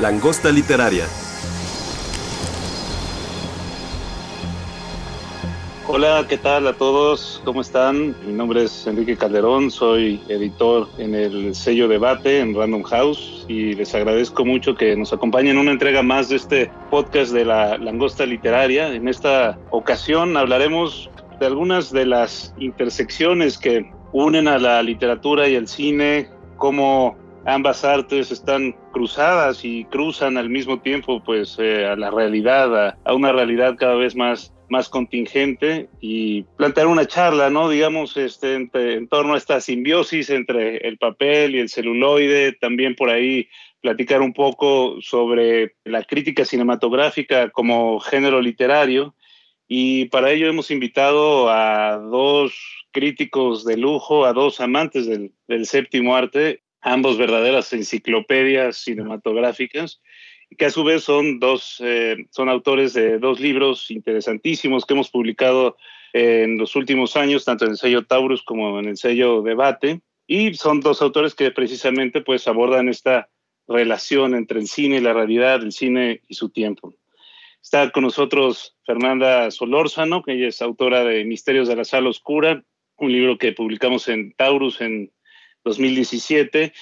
Langosta Literaria. Hola, ¿qué tal a todos? ¿Cómo están? Mi nombre es Enrique Calderón, soy editor en el sello Debate en Random House y les agradezco mucho que nos acompañen en una entrega más de este podcast de la Langosta Literaria. En esta ocasión hablaremos de algunas de las intersecciones que unen a la literatura y el cine, cómo ambas artes están cruzadas y cruzan al mismo tiempo pues eh, a la realidad, a, a, una realidad cada vez más, más contingente y plantear una charla, ¿no? Digamos, este, en, en torno a esta simbiosis entre el papel y el celuloide, también por ahí platicar un poco sobre la crítica cinematográfica como género literario y para ello hemos invitado a dos críticos de lujo, a dos amantes del, del séptimo arte, ambos verdaderas enciclopedias cinematográficas, que a su vez son dos, eh, son autores de dos libros interesantísimos que hemos publicado en los últimos años, tanto en el sello Taurus como en el sello Debate, y son dos autores que precisamente pues abordan esta relación entre el cine y la realidad, el cine y su tiempo. Está con nosotros Fernanda Solórzano, que ella es autora de Misterios de la Sala Oscura, un libro que publicamos en Taurus en 2017.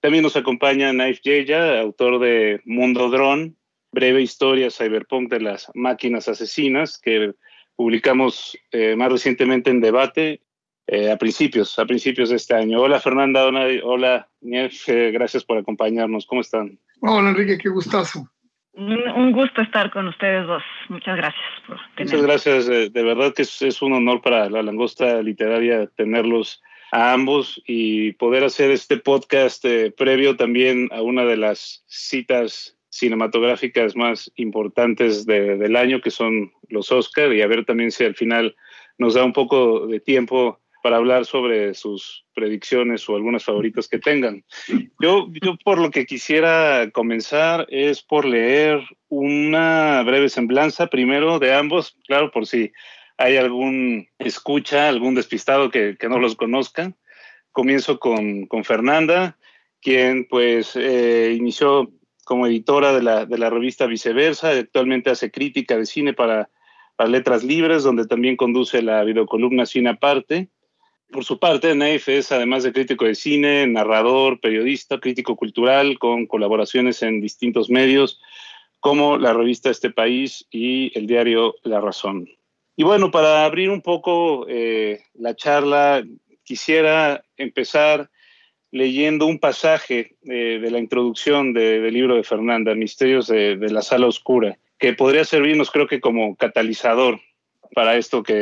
También nos acompaña Naif Yeya, autor de Mundo Drone, breve historia cyberpunk de las máquinas asesinas, que publicamos eh, más recientemente en debate eh, a principios, a principios de este año. Hola Fernanda, hola, hola Naif, eh, gracias por acompañarnos. ¿Cómo están? Hola Enrique, qué gustazo. Un gusto estar con ustedes dos. Muchas gracias por. Muchas gracias. De, de verdad que es, es, un honor para la langosta literaria tenerlos a ambos y poder hacer este podcast eh, previo también a una de las citas cinematográficas más importantes de, del año, que son los Oscar, y a ver también si al final nos da un poco de tiempo para hablar sobre sus predicciones o algunas favoritas que tengan. Yo, yo por lo que quisiera comenzar es por leer una breve semblanza primero de ambos, claro, por si hay algún escucha, algún despistado que, no los conozca. Comienzo con, con Fernanda, quien pues eh, inició como editora de la, de la revista Viceversa, actualmente hace crítica de cine para, para Letras Libres, donde también conduce la videocolumna Cine Aparte. Por su parte, Neif es, además de crítico de cine, narrador, periodista, crítico cultural, con colaboraciones en distintos medios, como la revista Este País y el diario La Razón. Y bueno, para abrir un poco eh, la charla, quisiera empezar leyendo un pasaje eh, de la introducción de, del libro de Fernanda, Misterios de, de, la Sala Oscura, que podría servirnos, creo que, como catalizador para esto que,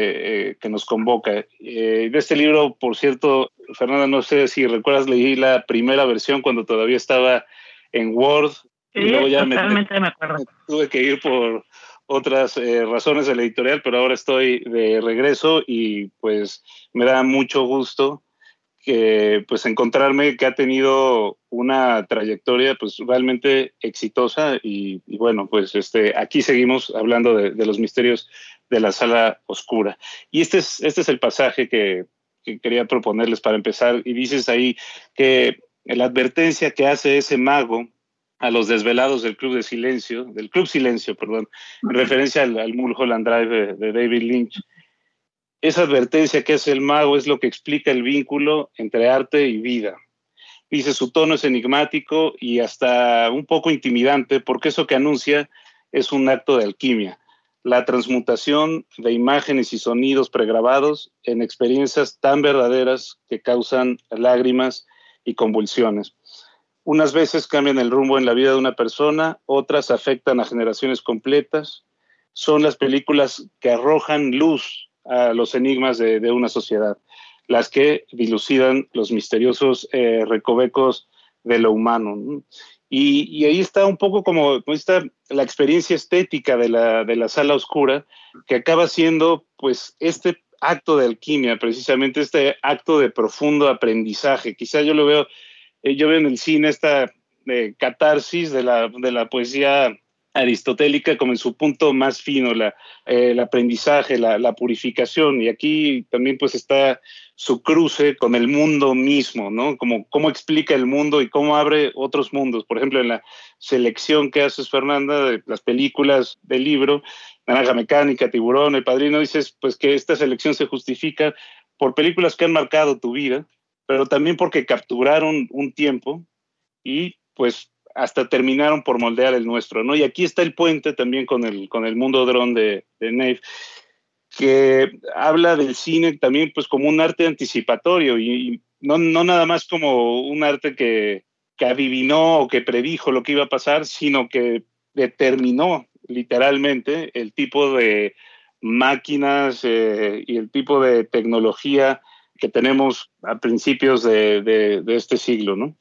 eh, que nos convoca. De este libro, por cierto, Fernanda, no sé si recuerdas, leí la primera versión cuando todavía estaba en Word. Sí, y luego ya totalmente me, me acuerdo. Tuve que ir por otras eh, razones de la editorial, pero ahora estoy de regreso y pues me da mucho gusto que pues encontrarme que ha tenido una trayectoria pues realmente exitosa y, bueno pues este aquí seguimos hablando de, de, los misterios de la sala oscura. Y este es este es el pasaje que, que quería proponerles para empezar. Y dices ahí que la advertencia que hace ese mago a los desvelados del Club de Silencio, del Club Silencio, perdón, en referencia al, al Mulholland Drive de, de, David Lynch. Esa advertencia que hace el mago es lo que explica el vínculo entre arte y vida. Dice, su tono es enigmático y hasta un poco intimidante, porque eso que anuncia es un acto de alquimia, la transmutación de imágenes y sonidos pregrabados en experiencias tan verdaderas que causan lágrimas y convulsiones. Unas veces cambian el rumbo en la vida de una persona, otras afectan a generaciones completas. Son las películas que arrojan luz a los enigmas de, de una sociedad. las que dilucidan los misteriosos eh, recovecos de lo humano. Y, ahí está un poco como, está la experiencia estética de la, de la sala oscura, que acaba siendo pues este acto de alquimia, precisamente este acto de profundo aprendizaje. Quizá yo lo veo, eh, yo veo en el cine esta eh, catarsis de la, de la poesía aristotélica como en su punto más fino, la, eh, el aprendizaje, la, la, purificación. Y aquí también pues está su cruce con el mundo mismo, ¿no? Como cómo explica el mundo y cómo abre otros mundos. Por ejemplo, en la selección que haces, Fernanda, de las películas del libro, Naranja Mecánica, Tiburón, El Padrino, dices pues que esta selección se justifica por películas que han marcado tu vida, pero también porque capturaron un tiempo y pues hasta terminaron por moldear el nuestro, ¿no? Y aquí está el puente también con el, con el mundo dron de, de Nave, que habla del cine también pues como un arte anticipatorio y, no, no, nada más como un arte que, que adivinó o que predijo lo que iba a pasar, sino que determinó literalmente el tipo de máquinas eh, y el tipo de tecnología que tenemos a principios de, este siglo, ¿no?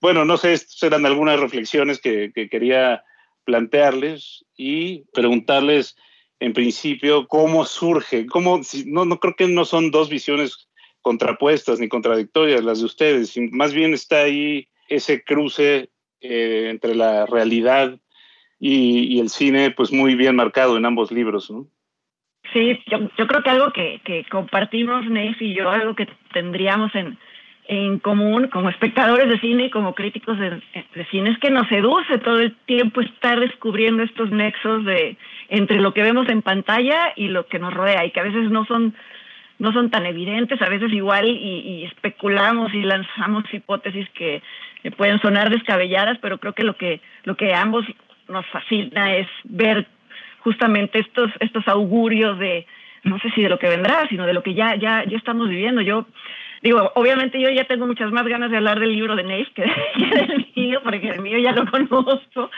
bueno, no sé, estas eran algunas reflexiones que, quería plantearles y preguntarles en principio cómo surge, cómo, no, no creo que no son dos visiones contrapuestas ni contradictorias las de ustedes, más bien está ahí ese cruce eh, entre la realidad y, el cine, pues muy bien marcado en ambos libros, ¿no? Sí, yo, yo creo que algo que, que compartimos, Neif y yo, algo que tendríamos en, en común como espectadores de cine y como críticos de, cine es que nos seduce todo el tiempo estar descubriendo estos nexos de entre lo que vemos en pantalla y lo que nos rodea y que a veces no son no son tan evidentes, a veces igual y, especulamos y lanzamos hipótesis que pueden sonar descabelladas, pero creo que lo que lo que ambos nos fascina es ver justamente estos estos augurios de no sé si de lo que vendrá, sino de lo que ya ya ya estamos viviendo. Yo Digo, obviamente yo ya tengo muchas más ganas de hablar del libro de Neif que, del mío, porque el mío ya lo conozco,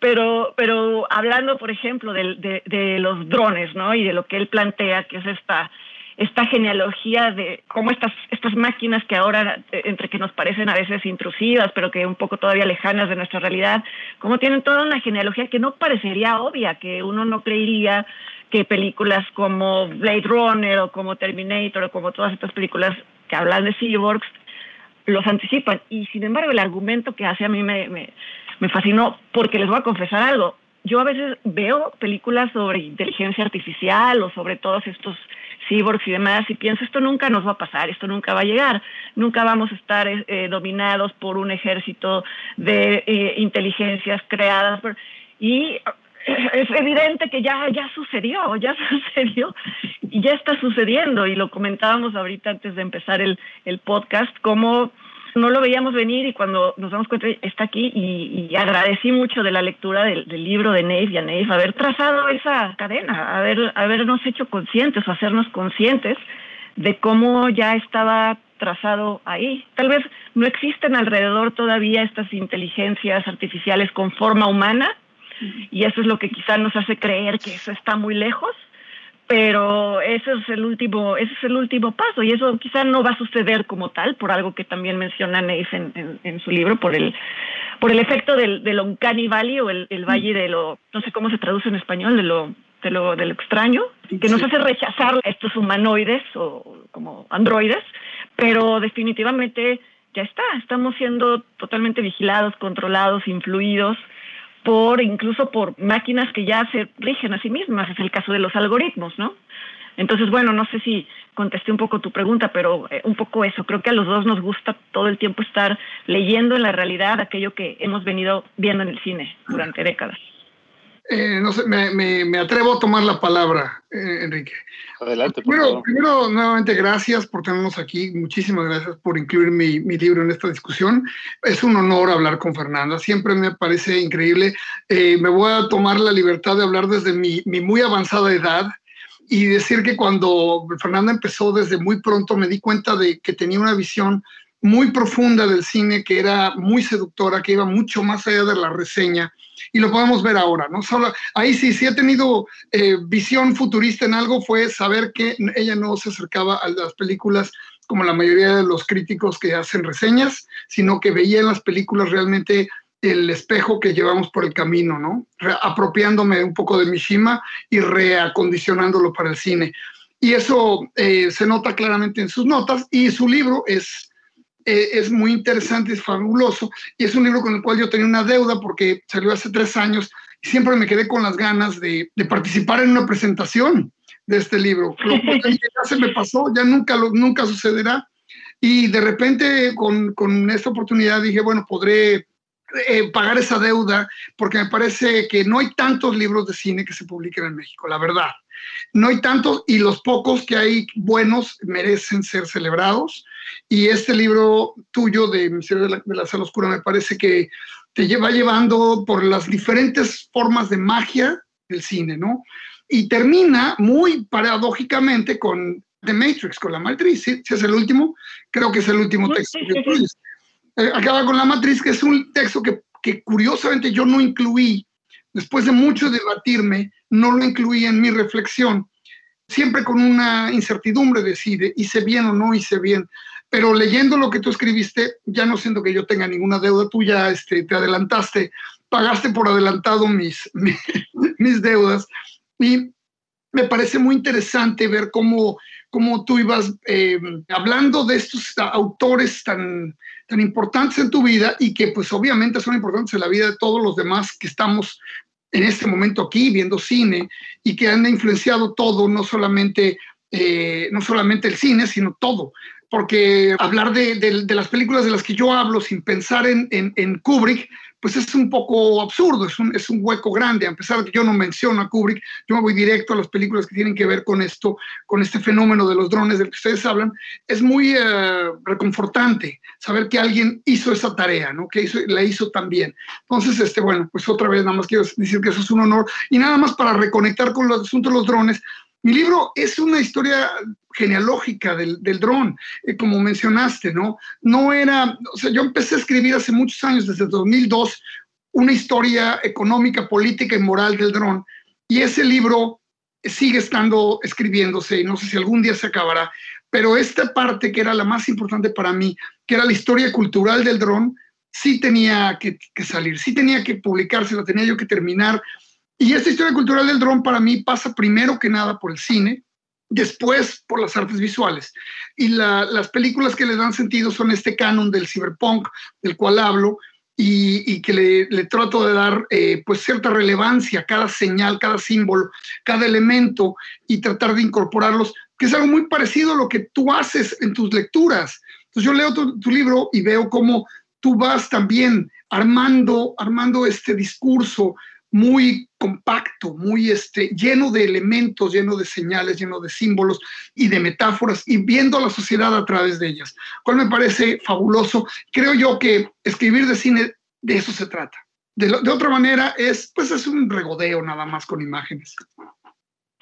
pero, pero hablando, por ejemplo, de, de, los drones, ¿no? Y de lo que él plantea, que es esta, esta genealogía de cómo estas, estas máquinas que ahora, eh, entre que nos parecen a veces intrusivas, pero que un poco todavía lejanas de nuestra realidad, cómo tienen toda una genealogía que no parecería obvia, que uno no creería que películas como Blade Runner o como Terminator o como todas estas películas que hablan de cyborgs los anticipan. Y sin embargo, el argumento que hace a mí me, me, fascinó porque les voy a confesar algo. Yo a veces veo películas sobre inteligencia artificial o sobre todos estos cyborgs y demás y pienso esto nunca nos va a pasar, esto nunca va a llegar, nunca vamos a estar eh, dominados por un ejército de eh, inteligencias creadas y es evidente que ya, ya sucedió, ya sucedió y ya está sucediendo. Y lo comentábamos ahorita antes de empezar el, el podcast, cómo no lo veíamos venir y cuando nos damos cuenta está aquí y, agradecí mucho de la lectura del, libro de Neif y a Neif haber trazado esa cadena, haber, habernos hecho conscientes o hacernos conscientes de cómo ya estaba trazado ahí. Tal vez no existen alrededor todavía estas inteligencias artificiales con forma humana, y eso es lo que quizá nos hace creer que eso está muy lejos, pero ese es el último, ese es el último paso y eso quizá no va a suceder como tal, por algo que también menciona Neif en, en, su libro, por el, por el efecto del, del Uncanny Valley o el, el, valle de lo, no sé cómo se traduce en español, de lo, de lo, de lo extraño, que nos hace rechazar estos humanoides o como androides, pero definitivamente ya está, estamos siendo totalmente vigilados, controlados, influidos por incluso por máquinas que ya se rigen a sí mismas, es el caso de los algoritmos, ¿no? Entonces, bueno, no sé si contesté un poco tu pregunta, pero eh, un poco eso. Creo que a los dos nos gusta todo el tiempo estar leyendo en la realidad aquello que hemos venido viendo en el cine durante décadas. Eh, no sé, me, atrevo a tomar la palabra, eh, Enrique. Adelante. primero, primero, nuevamente, gracias por tenernos aquí. Muchísimas gracias por incluir mi, libro en esta discusión. Es un honor hablar con Fernanda. Siempre me parece increíble. Eh, me voy a tomar la libertad de hablar desde mi, mi muy avanzada edad y decir que cuando Fernanda empezó desde muy pronto me di cuenta de que tenía una visión muy profunda del cine, que era muy seductora, que iba mucho más allá de la reseña y lo podemos ver ahora, ¿no? Solo, ahí sí, sí he tenido eh, visión futurista en algo, fue saber que ella no se acercaba a las películas como la mayoría de los críticos que hacen reseñas, sino que veía en las películas realmente el espejo que llevamos por el camino, ¿no? apropiándome un poco de Mishima y reacondicionándolo para el cine. Y eso eh, se nota claramente en sus notas y su libro es, eh, es muy interesante, es fabuloso y es un libro con el cual yo tenía una deuda porque salió hace tres años y siempre me quedé con las ganas de, de participar en una presentación de este libro. Lo ya se me pasó, ya nunca, lo, nunca sucederá. Y de repente con, con esta oportunidad dije, bueno, podré eh, pagar esa deuda, porque me parece que no hay tantos libros de cine que se publiquen en México, la verdad. No hay tantos y los pocos que hay buenos merecen ser celebrados. Y este libro tuyo de Misterio de la, de la Sala Oscura me parece que te lleva llevando por las diferentes formas de magia del cine, ¿no? Y termina muy paradójicamente con The Matrix, con la matriz, ¿sí? Si es el último, creo que es el último texto que tú dices. Eh, acaba con la matriz, que es un texto que, que, curiosamente yo no incluí, después de mucho debatirme, no lo incluí en mi reflexión, siempre con una incertidumbre de si hice bien o no hice bien. Pero leyendo lo que tú escribiste, ya no siento que yo tenga ninguna deuda, tú ya este, te adelantaste, pagaste por adelantado mis, mis, mis deudas. Y me parece muy interesante ver cómo, cómo tú ibas eh, hablando de estos autores tan, tan importantes en tu vida y que pues obviamente son importantes en la vida de todos los demás que estamos en este momento aquí viendo cine y que han influenciado todo, no solamente, eh, no solamente el cine, sino todo. Porque hablar de, de, de, las películas de las que yo hablo sin pensar en, en, en Kubrick, pues es un poco absurdo, es un, es un, hueco grande, a pesar de que yo no menciono a Kubrick, yo me voy directo a las películas que tienen que ver con esto, con este fenómeno de los drones del que ustedes hablan, es muy uh, reconfortante saber que alguien hizo esa tarea, ¿no? que hizo, la hizo también. Entonces, este, bueno, pues otra vez nada más quiero decir que eso es un honor y nada más para reconectar con los asuntos de los drones, mi libro es una historia genealógica del, del dron, eh, como mencionaste, ¿no? No era, o sea, yo empecé a escribir hace muchos años, desde 2002, una historia económica, política y moral del dron, y ese libro sigue estando escribiéndose y no sé si algún día se acabará, pero esta parte que era la más importante para mí, que era la historia cultural del dron, sí tenía que, que salir, sí tenía que publicarse, la tenía yo que terminar y esta historia cultural del dron para mí pasa primero que nada por el cine, después por las artes visuales. Y la, las películas que le dan sentido son este canon del cyberpunk, del cual hablo, y, que le, le, trato de dar eh, pues cierta relevancia a cada señal, cada símbolo, cada elemento, y tratar de incorporarlos, que es algo muy parecido a lo que tú haces en tus lecturas. Entonces yo leo tu, tu libro y veo cómo tú vas también armando, armando este discurso, muy compacto, muy este, lleno de elementos, lleno de señales, lleno de símbolos y de metáforas y viendo a la sociedad a través de ellas, cual me parece fabuloso. Creo yo que escribir de cine de eso se trata. De, otra manera es, pues es un regodeo nada más con imágenes.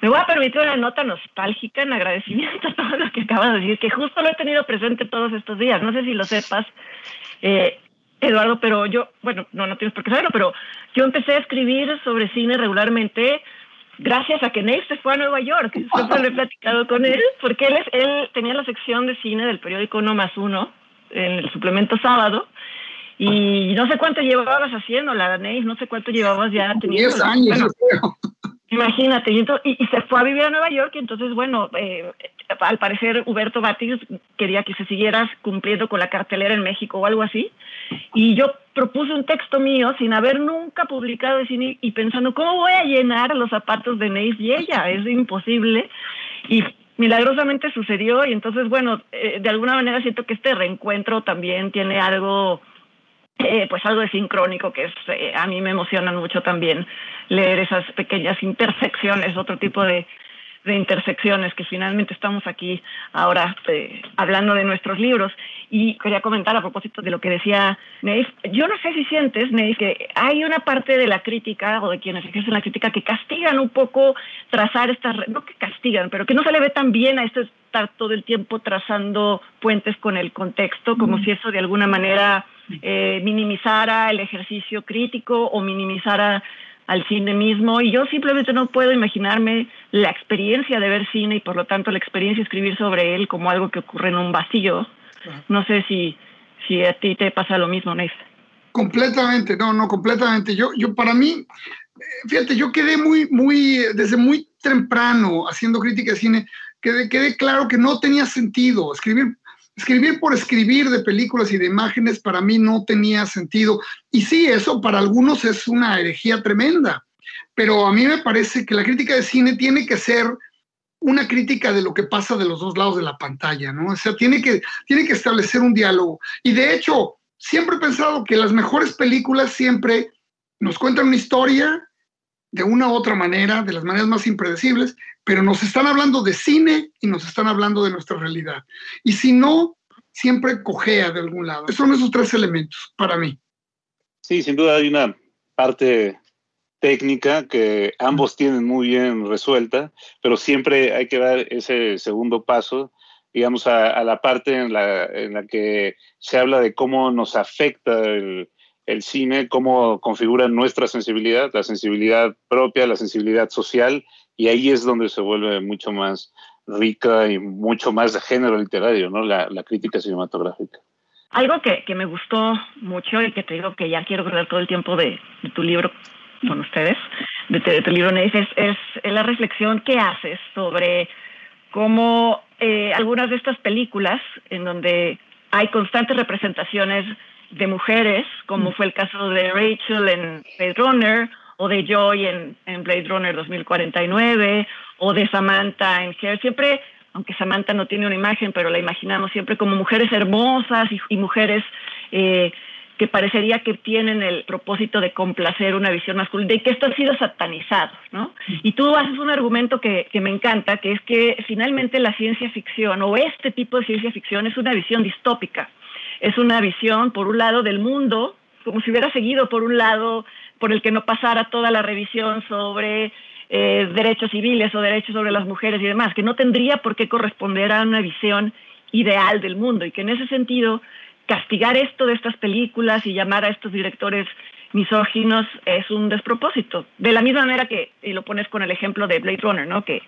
Me voy a permitir una nota nostálgica en agradecimiento a todo lo que acabas de decir, que justo lo he tenido presente todos estos días. No sé si lo sepas. Eh, Eduardo, pero yo, bueno, no, no tienes por qué saberlo, pero yo empecé a escribir sobre cine regularmente gracias a que Nate se fue a Nueva York. Siempre lo he platicado con él, porque él, es, él tenía la sección de cine del periódico Uno más Uno, en el suplemento sábado, y no sé cuánto llevabas haciéndola, Nate, no sé cuánto llevabas ya teniendo. Diez años, bueno, Imagínate, y, entonces, y, se fue a vivir a Nueva York y entonces, bueno, eh, al parecer Huberto Batis quería que se siguieras cumpliendo con la cartelera en México o algo así. Y yo propuse un texto mío sin haber nunca publicado de cine y pensando, ¿cómo voy a llenar los zapatos de Neis y ella? Es imposible. Y milagrosamente sucedió y entonces, bueno, eh, de alguna manera siento que este reencuentro también tiene algo eh, pues algo de sincrónico que es, eh, a mí me emocionan mucho también leer esas pequeñas intersecciones, otro tipo de, de intersecciones que finalmente estamos aquí ahora eh, hablando de nuestros libros. Y quería comentar a propósito de lo que decía Neif, yo no sé si sientes, Neif, que hay una parte de la crítica o de quienes ejercen la crítica que castigan un poco trazar estas, no que castigan, pero que no se le ve tan bien a esto estar todo el tiempo trazando puentes con el contexto, como mm. si eso de alguna manera eh, minimizara el ejercicio crítico o minimizara al cine mismo y yo simplemente no puedo imaginarme la experiencia de ver cine y por lo tanto la experiencia de escribir sobre él como algo que ocurre en un vacío. No sé si, si a ti te pasa lo mismo, Neif. Completamente, no, no, completamente. Yo, yo para mí, fíjate, yo quedé muy, muy, desde muy temprano haciendo crítica de cine, quedé, quedé claro que no tenía sentido escribir escribir por escribir de películas y de imágenes para mí no tenía sentido. Y sí, eso para algunos es una herejía tremenda, pero a mí me parece que la crítica de cine tiene que ser una crítica de lo que pasa de los dos lados de la pantalla, ¿no? O sea, tiene que, tiene que establecer un diálogo. Y de hecho, siempre he pensado que las mejores películas siempre nos cuentan una historia de una u otra manera, de las maneras más impredecibles, pero nos están hablando de cine y nos están hablando de nuestra realidad. Y si no, siempre cojea de algún lado. Esos son esos tres elementos para mí. Sí, sin duda hay una parte técnica que ambos tienen muy bien resuelta, pero siempre hay que dar ese segundo paso, digamos, a, la parte en la, en la, que se habla de cómo nos afecta el, el cine, cómo configura nuestra sensibilidad, la sensibilidad propia, la sensibilidad social, y ahí es donde se vuelve mucho más rica y mucho más de género literario, ¿no? La, crítica cinematográfica. Algo que, me gustó mucho y que te digo que ya quiero ver todo el tiempo de, tu libro con ustedes, de, tu libro, Neif, es, es, la reflexión que haces sobre cómo eh, algunas de estas películas en donde hay constantes representaciones de mujeres, como mm. fue el caso de Rachel en Blade Runner, o de Joy en, en Blade Runner 2049, o de Samantha en Hair, siempre, aunque Samantha no tiene una imagen, pero la imaginamos siempre como mujeres hermosas y, mujeres eh, que parecería que tienen el propósito de complacer una visión masculina y que esto ha sido satanizado, ¿no? Mm. Y tú haces un argumento que, que me encanta, que es que finalmente la ciencia ficción o este tipo de ciencia ficción es una visión distópica es una visión, por un lado, del mundo, como si hubiera seguido por un lado por el que no pasara toda la revisión sobre eh, derechos civiles o derechos sobre las mujeres y demás, que no tendría por qué corresponder a una visión ideal del mundo y que en ese sentido castigar esto de estas películas y llamar a estos directores misóginos es un despropósito. De la misma manera que, y lo pones con el ejemplo de Blade Runner, ¿no? Que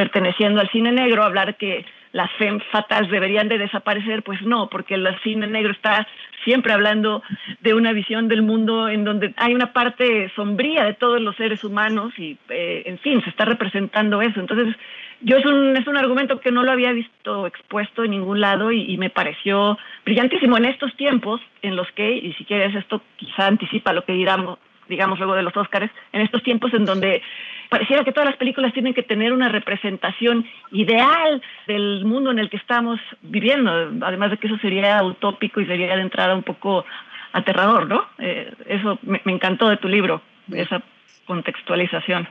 perteneciendo al cine negro, hablar que las femme fatales deberían de desaparecer, pues no, porque el cine negro está siempre hablando de una visión del mundo en donde hay una parte sombría de todos los seres humanos y, eh, en fin, se está representando eso. Entonces, yo es un, es un argumento que no lo había visto expuesto en ningún lado y, me pareció brillantísimo en estos tiempos en los que, y si quieres esto quizá anticipa lo que diramos, digamos luego de los Óscares, en estos tiempos en donde pareciera que todas las películas tienen que tener una representación ideal del mundo en el que estamos viviendo, además de que eso sería utópico y sería de entrada un poco aterrador, ¿no? Eh, eso me, encantó de tu libro, esa contextualización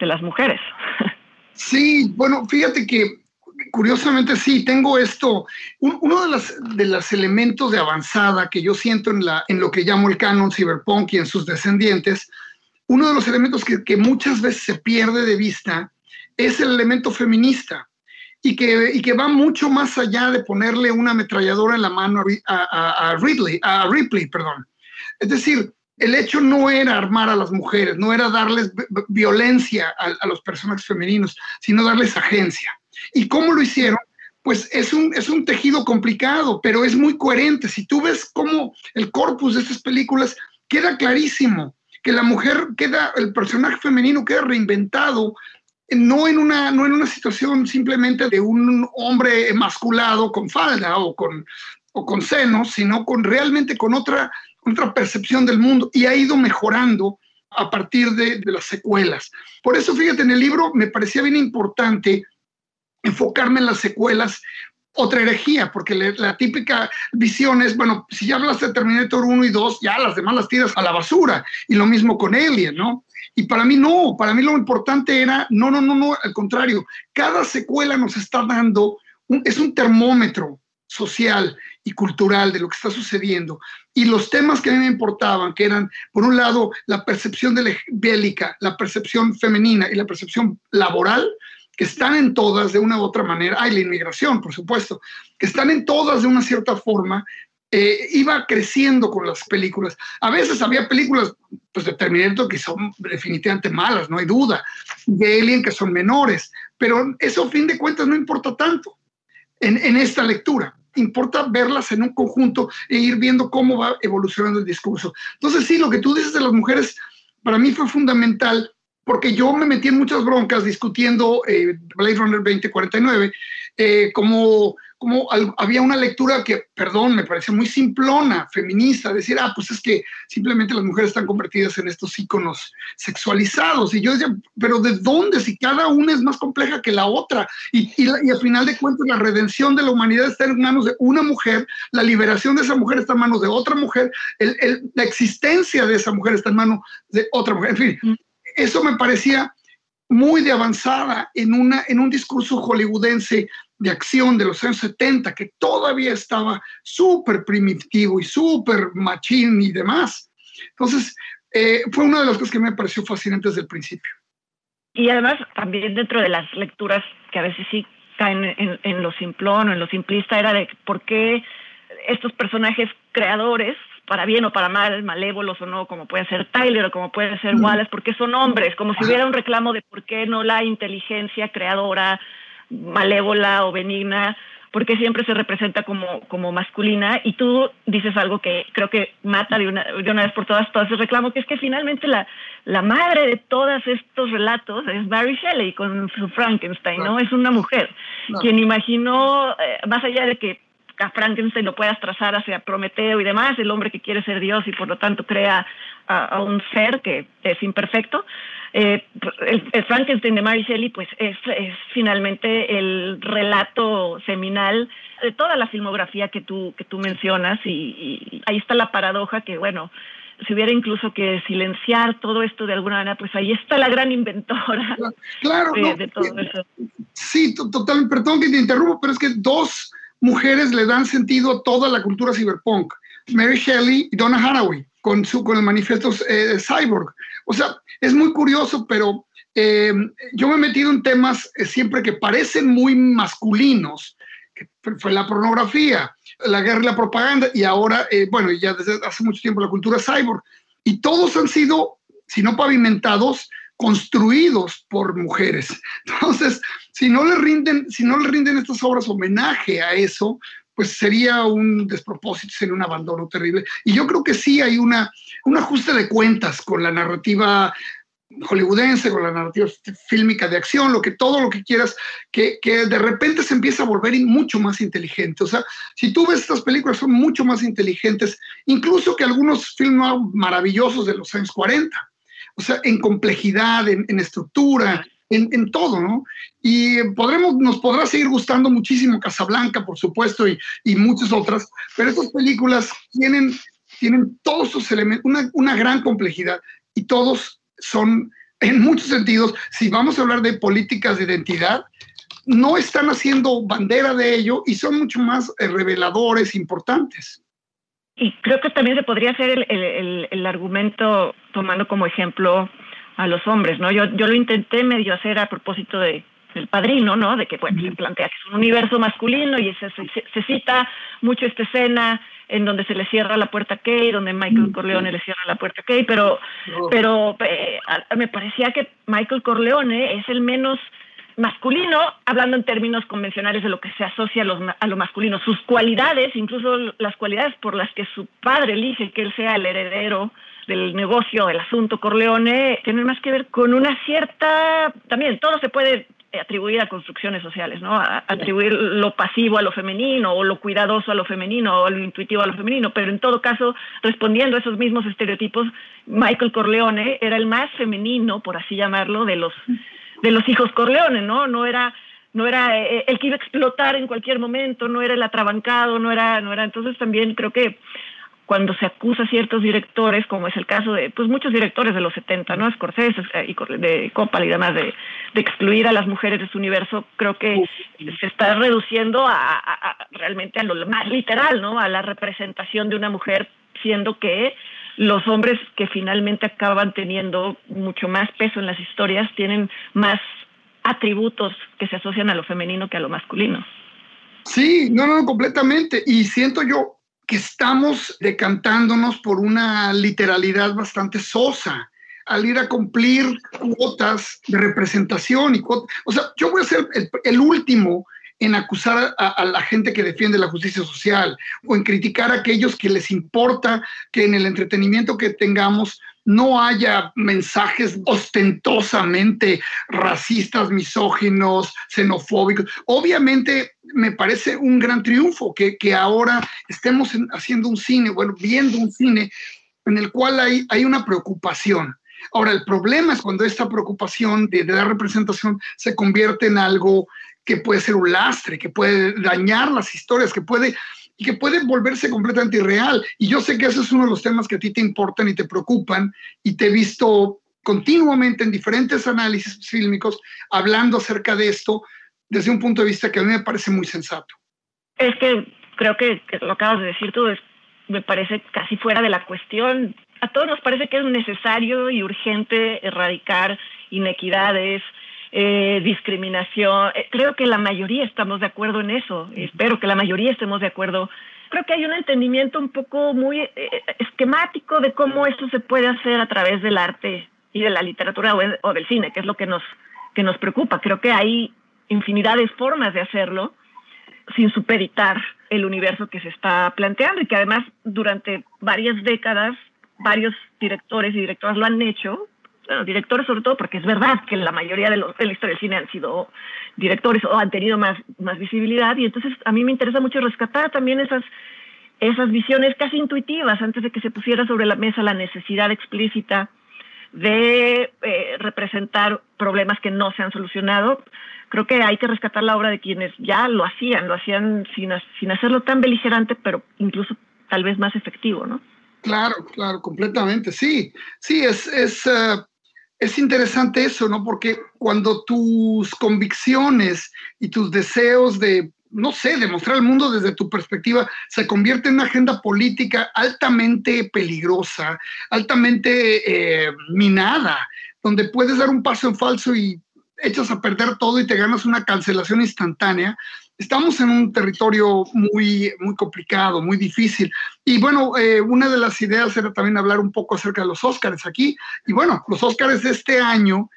de las mujeres. Sí, bueno, fíjate que curiosamente sí, tengo esto. uno de los de los elementos de avanzada que yo siento en, la, en lo que llamo el canon cyberpunk y en sus descendientes uno de los elementos que, muchas veces se pierde de vista es el elemento feminista y que, y que va mucho más allá de ponerle una ametralladora en la mano a, Ridley, a Ripley. Perdón. Es decir, el hecho no era armar a las mujeres, no era darles violencia a, a, los personajes femeninos, sino darles agencia. ¿Y cómo lo hicieron? Pues es un, es un tejido complicado, pero es muy coherente. Si tú ves cómo el corpus de estas películas queda clarísimo que la mujer queda, el personaje femenino queda reinventado, no en una, no en una situación simplemente de un hombre emasculado con falda o con, o con senos, sino con realmente con otra, otra percepción del mundo y ha ido mejorando a partir de, de las secuelas. Por eso, fíjate, en el libro me parecía bien importante enfocarme en las secuelas otra herejía, porque la típica visión es, bueno, si ya hablas de Terminator 1 y 2, ya las demás las tiras a la basura. Y lo mismo con Alien, ¿no? Y para mí no, para mí lo importante era, no, no, no, no, al contrario, cada secuela nos está dando, es un termómetro social y cultural de lo que está sucediendo. Y los temas que a mí me importaban, que eran, por un lado, la percepción de la bélica, la percepción femenina y la percepción laboral, que están en todas de una u otra manera, hay la inmigración, por supuesto, que están en todas de una cierta forma, eh, iba creciendo con las películas. A veces había películas pues, de Terminator que son definitivamente malas, no hay duda, de Alien que son menores, pero eso a fin de cuentas no importa tanto en, en esta lectura importa verlas en un conjunto e ir viendo cómo va evolucionando el discurso. Entonces, sí, lo que tú dices de las mujeres para mí fue fundamental porque yo me metí en muchas broncas discutiendo eh, Blade Runner 2049, eh, como, como había una lectura que, perdón, me pareció muy simplona, feminista, decir, ah, pues es que simplemente las mujeres están convertidas en estos íconos sexualizados. Y yo decía, pero ¿de dónde? Si cada una es más compleja que la otra. Y, y, al final de cuentas, la redención de la humanidad está en manos de una mujer, la liberación de esa mujer está en manos de otra mujer, la existencia de esa mujer está en manos de otra mujer. En fin, mm eso me parecía muy de avanzada en, una, en un discurso hollywoodense de acción de los años 70, que todavía estaba súper primitivo y súper machín y demás. Entonces, eh, fue una de las cosas que me pareció fascinante desde el principio. Y además, también dentro de las lecturas que a veces sí caen en, en lo simplón o en lo simplista, era de por qué estos personajes creadores para bien o para mal, malévolos o no, como puede ser Tyler o como puede ser Wallace, porque son hombres, como si hubiera un reclamo de por qué no la inteligencia creadora, malévola o benigna, porque siempre se representa como, como masculina y tú dices algo que creo que mata de una, de una vez por todas todo ese reclamo, que es que finalmente la, la madre de todos estos relatos es Mary Shelley con su Frankenstein, ¿no? Es una mujer. Quien imaginó, eh, más allá de que a Frankenstein lo puedas trazar hacia Prometeo y demás, el hombre que quiere ser Dios y por lo tanto crea a, un ser que es imperfecto. Eh, el, Frankenstein de Mary Shelley pues es, finalmente el relato seminal de toda la filmografía que tú, que tú mencionas y, y ahí está la paradoja que bueno, si hubiera incluso que silenciar todo esto de alguna manera, pues ahí está la gran inventora claro, de, todo eso. Sí, total, perdón que te interrumpo, pero es que dos mujeres le dan sentido a toda la cultura cyberpunk. Mary Shelley y Donna Haraway con, su, con el manifiesto eh, Cyborg. O sea, es muy curioso, pero eh, yo me he metido en temas eh, siempre que parecen muy masculinos, fue la pornografía, la guerra y la propaganda, y ahora, bueno, ya desde hace mucho tiempo la cultura cyborg. Y todos han sido, si no pavimentados, construidos por mujeres. Entonces, si no le rinden, si no le rinden estas obras homenaje a eso, pues sería un despropósito, sería un abandono terrible. Y yo creo que sí hay una, un ajuste de cuentas con la narrativa hollywoodense, con la narrativa fílmica de acción, lo que todo lo que quieras, que, que, de repente se empieza a volver mucho más inteligente. O sea, si tú ves estas películas, son mucho más inteligentes, incluso que algunos filmes maravillosos de los años 40 o sea, en complejidad, en, estructura, en, en, todo, ¿no? Y podremos, nos podrá seguir gustando muchísimo Casablanca, por supuesto, y, y muchas otras, pero estas películas tienen, tienen todos sus elementos, una, una gran complejidad, y todos son, en muchos sentidos, si vamos a hablar de políticas de identidad, no están haciendo bandera de ello y son mucho más eh, reveladores, importantes. Y creo que también se podría hacer el, el, el, argumento tomando como ejemplo a los hombres, ¿no? Yo, yo lo intenté medio hacer a propósito de del padrino, ¿no? De que, bueno, se plantea que es un universo masculino y se, se, cita mucho esta escena en donde se le cierra la puerta a Kay, donde Michael Corleone le cierra la puerta a Kay, pero, pero eh, me parecía que Michael Corleone es el menos masculino, hablando en términos convencionales de lo que se asocia a, los, a, lo masculino, sus cualidades, incluso las cualidades por las que su padre elige que él sea el heredero del negocio, del asunto Corleone, tienen más que ver con una cierta, también todo se puede atribuir a construcciones sociales, ¿no? atribuir lo pasivo a lo femenino o lo cuidadoso a lo femenino o lo intuitivo a lo femenino, pero en todo caso, respondiendo a esos mismos estereotipos, Michael Corleone era el más femenino, por así llamarlo, de los de los hijos Corleone, ¿no? No era no era eh, el que iba a explotar en cualquier momento, no era el atrabancado, no era, no era. Entonces también creo que cuando se acusa a ciertos directores, como es el caso de pues muchos directores de los 70, ¿no? Scorsese eh, y de Coppola y demás, de, de, excluir a las mujeres de su universo, creo que se está reduciendo a, a, realmente a lo más literal, ¿no? A la representación de una mujer, siendo que los hombres que finalmente acaban teniendo mucho más peso en las historias tienen más atributos que se asocian a lo femenino que a lo masculino. Sí, no, no, completamente. Y siento yo, que estamos decantándonos por una literalidad bastante sosa al ir a cumplir cuotas de representación y cuotas. O sea, yo voy a ser el, último en acusar a, la gente que defiende la justicia social o en criticar a aquellos que les importa que en el entretenimiento que tengamos no haya mensajes ostentosamente racistas, misóginos, xenofóbicos. Obviamente me parece un gran triunfo que, ahora estemos haciendo un cine, bueno, viendo un cine en el cual hay, hay una preocupación. Ahora, el problema es cuando esta preocupación de, de dar representación se convierte en algo que puede ser un lastre, que puede dañar las historias, que puede y que puede volverse completamente irreal. Y yo sé que ese es uno de los temas que a ti te importan y te preocupan y te he visto continuamente en diferentes análisis fílmicos hablando acerca de esto desde un punto de vista que a mí me parece muy sensato. Es que creo que, lo acabas de decir tú, es, me parece casi fuera de la cuestión. A todos nos parece que es necesario y urgente erradicar inequidades, eh, discriminación. Eh, creo que la mayoría estamos de acuerdo en eso. Espero que la mayoría estemos de acuerdo. Creo que hay un entendimiento un poco muy eh, esquemático de cómo esto se puede hacer a través del arte y de la literatura o, del cine, que es lo que nos, que nos preocupa. Creo que hay infinidad de formas de hacerlo sin supeditar el universo que se está planteando y que además durante varias décadas varios directores y directoras lo han hecho bueno, directores sobre todo, porque es verdad que la mayoría de, los, de la historia del cine han sido directores o han tenido más, más visibilidad, y entonces a mí me interesa mucho rescatar también esas, esas visiones casi intuitivas antes de que se pusiera sobre la mesa la necesidad explícita de eh, representar problemas que no se han solucionado. Creo que hay que rescatar la obra de quienes ya lo hacían, lo hacían sin, sin hacerlo tan beligerante, pero incluso tal vez más efectivo, ¿no? Claro, claro, completamente. Sí, sí, es, es eh, es interesante eso, ¿no? Porque cuando tus convicciones y tus deseos de, no sé, demostrar al mundo desde tu perspectiva se convierte en una agenda política altamente peligrosa, altamente eh, minada, donde puedes dar un paso en falso y echas a perder todo y te ganas una cancelación instantánea, estamos en un territorio muy, muy complicado, muy difícil. Y bueno, eh, una de las ideas era también hablar un poco acerca de los Óscares aquí. Y bueno, los Óscares de este año,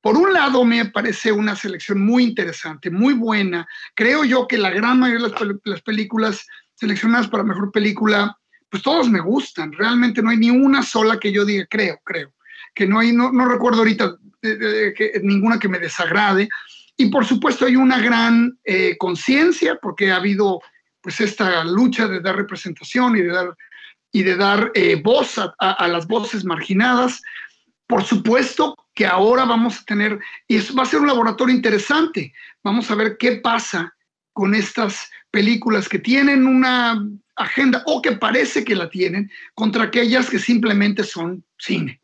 por un lado, me parece una selección muy interesante, muy buena. Creo yo que la gran mayoría de las, películas seleccionadas para mejor película, pues todos me gustan. Realmente no hay ni una sola que yo diga, creo, creo. Que no hay, no, recuerdo ahorita que, ninguna que me desagrade. Y por supuesto hay una gran eh, conciencia porque ha habido pues esta lucha de dar representación y de dar, y de dar eh, voz a, las voces marginadas. Por supuesto que ahora vamos a tener, y eso va a ser un laboratorio interesante, vamos a ver qué pasa con estas películas que tienen una agenda o que parece que la tienen contra aquellas que simplemente son cine.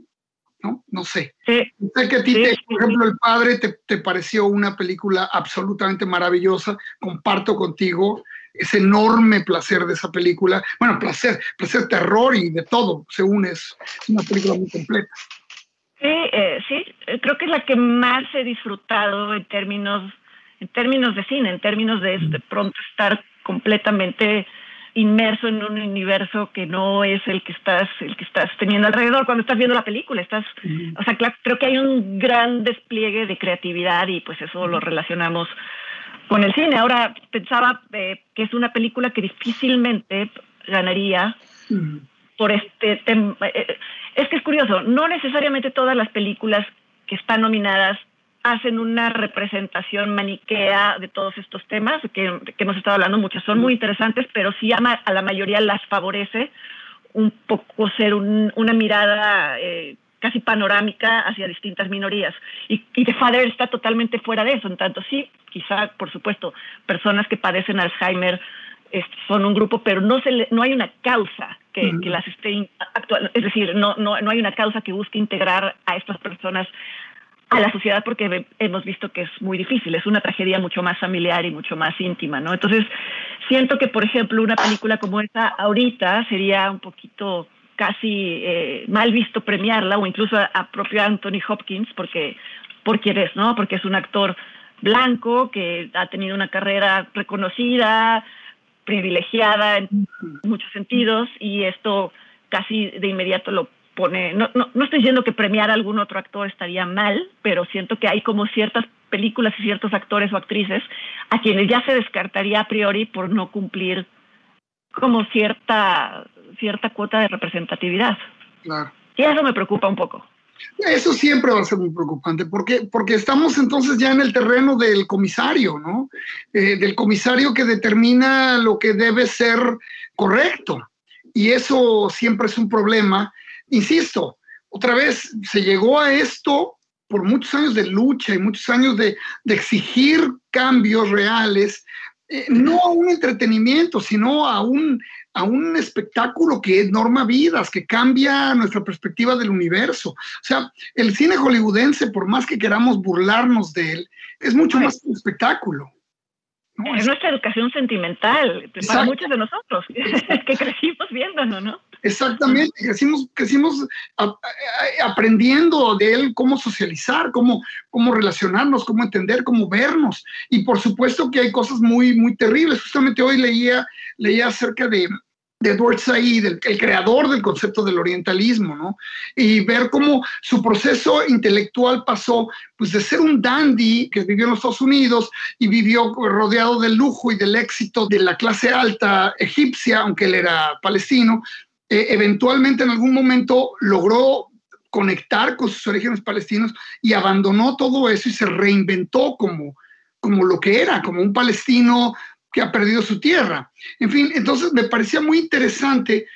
¿No? No sé. sé que a ti, por ejemplo, El Padre te, pareció una película absolutamente maravillosa. Comparto contigo ese enorme placer de esa película. Bueno, placer, placer, terror y de todo se une. Es una película muy completa. Sí, eh, sí, creo que es la que más he disfrutado en términos, en términos de cine, en términos de, de pronto estar completamente inmerso en un universo que no es el que estás el que estás teniendo alrededor cuando estás viendo la película estás o sea creo que hay un gran despliegue de creatividad y pues eso lo relacionamos con el cine. Ahora pensaba eh, que es una película que difícilmente ganaría por este tema eh, es que es curioso no necesariamente todas las películas que están nominadas hacen una representación maniquea de todos estos temas que, hemos estado hablando muchas. Son muy interesantes, pero sí a, a la mayoría las favorece un poco ser una mirada eh, casi panorámica hacia distintas minorías. Y, y, The Father está totalmente fuera de eso. En tanto, sí, quizá, por supuesto, personas que padecen Alzheimer son un grupo, pero no, se no hay una causa que, que las esté actuando. Es decir, no, no, no hay una causa que busque integrar a estas personas a la sociedad porque hemos visto que es muy difícil, es una tragedia mucho más familiar y mucho más íntima, ¿no? Entonces, siento que, por ejemplo, una película como esta ahorita sería un poquito casi eh, mal visto premiarla o incluso a, propio Anthony Hopkins porque por quién es, ¿no? Porque es un actor blanco que ha tenido una carrera reconocida, privilegiada en muchos sentidos y esto casi de inmediato lo pone, no, no, no estoy diciendo que premiar a algún otro actor estaría mal, pero siento que hay como ciertas películas y ciertos actores o actrices a quienes ya se descartaría a priori por no cumplir como cierta, cierta cuota de representatividad. Claro. Y eso me preocupa un poco. Eso siempre va a ser muy preocupante, porque, porque estamos entonces ya en el terreno del comisario, ¿no? Eh, del comisario que determina lo que debe ser correcto. Y eso siempre es un problema. Insisto, otra vez, se llegó a esto por muchos años de lucha y muchos años de, de exigir cambios reales, eh, no a un entretenimiento, sino a un, a un espectáculo que es norma vidas, que cambia nuestra perspectiva del universo. O sea, el cine hollywoodense, por más que queramos burlarnos de él, es mucho más que un espectáculo. Es nuestra educación sentimental para muchos de nosotros, que crecimos viéndolo, ¿no? Exactamente, crecimos, crecimos aprendiendo de él cómo socializar, cómo, cómo relacionarnos, cómo entender, cómo vernos. Y por supuesto que hay cosas muy, muy terribles. Justamente hoy leía, leía acerca de, de Edward Said, el, creador del concepto del orientalismo, ¿no? Y ver cómo su proceso intelectual pasó, pues, de ser un dandy que vivió en los Estados Unidos y vivió rodeado del lujo y del éxito de la clase alta egipcia, aunque él era palestino, eh, eventualmente en algún momento logró conectar con sus orígenes palestinos y abandonó todo eso y se reinventó como, como lo que era, como un palestino que ha perdido su tierra. En fin, entonces me parecía muy interesante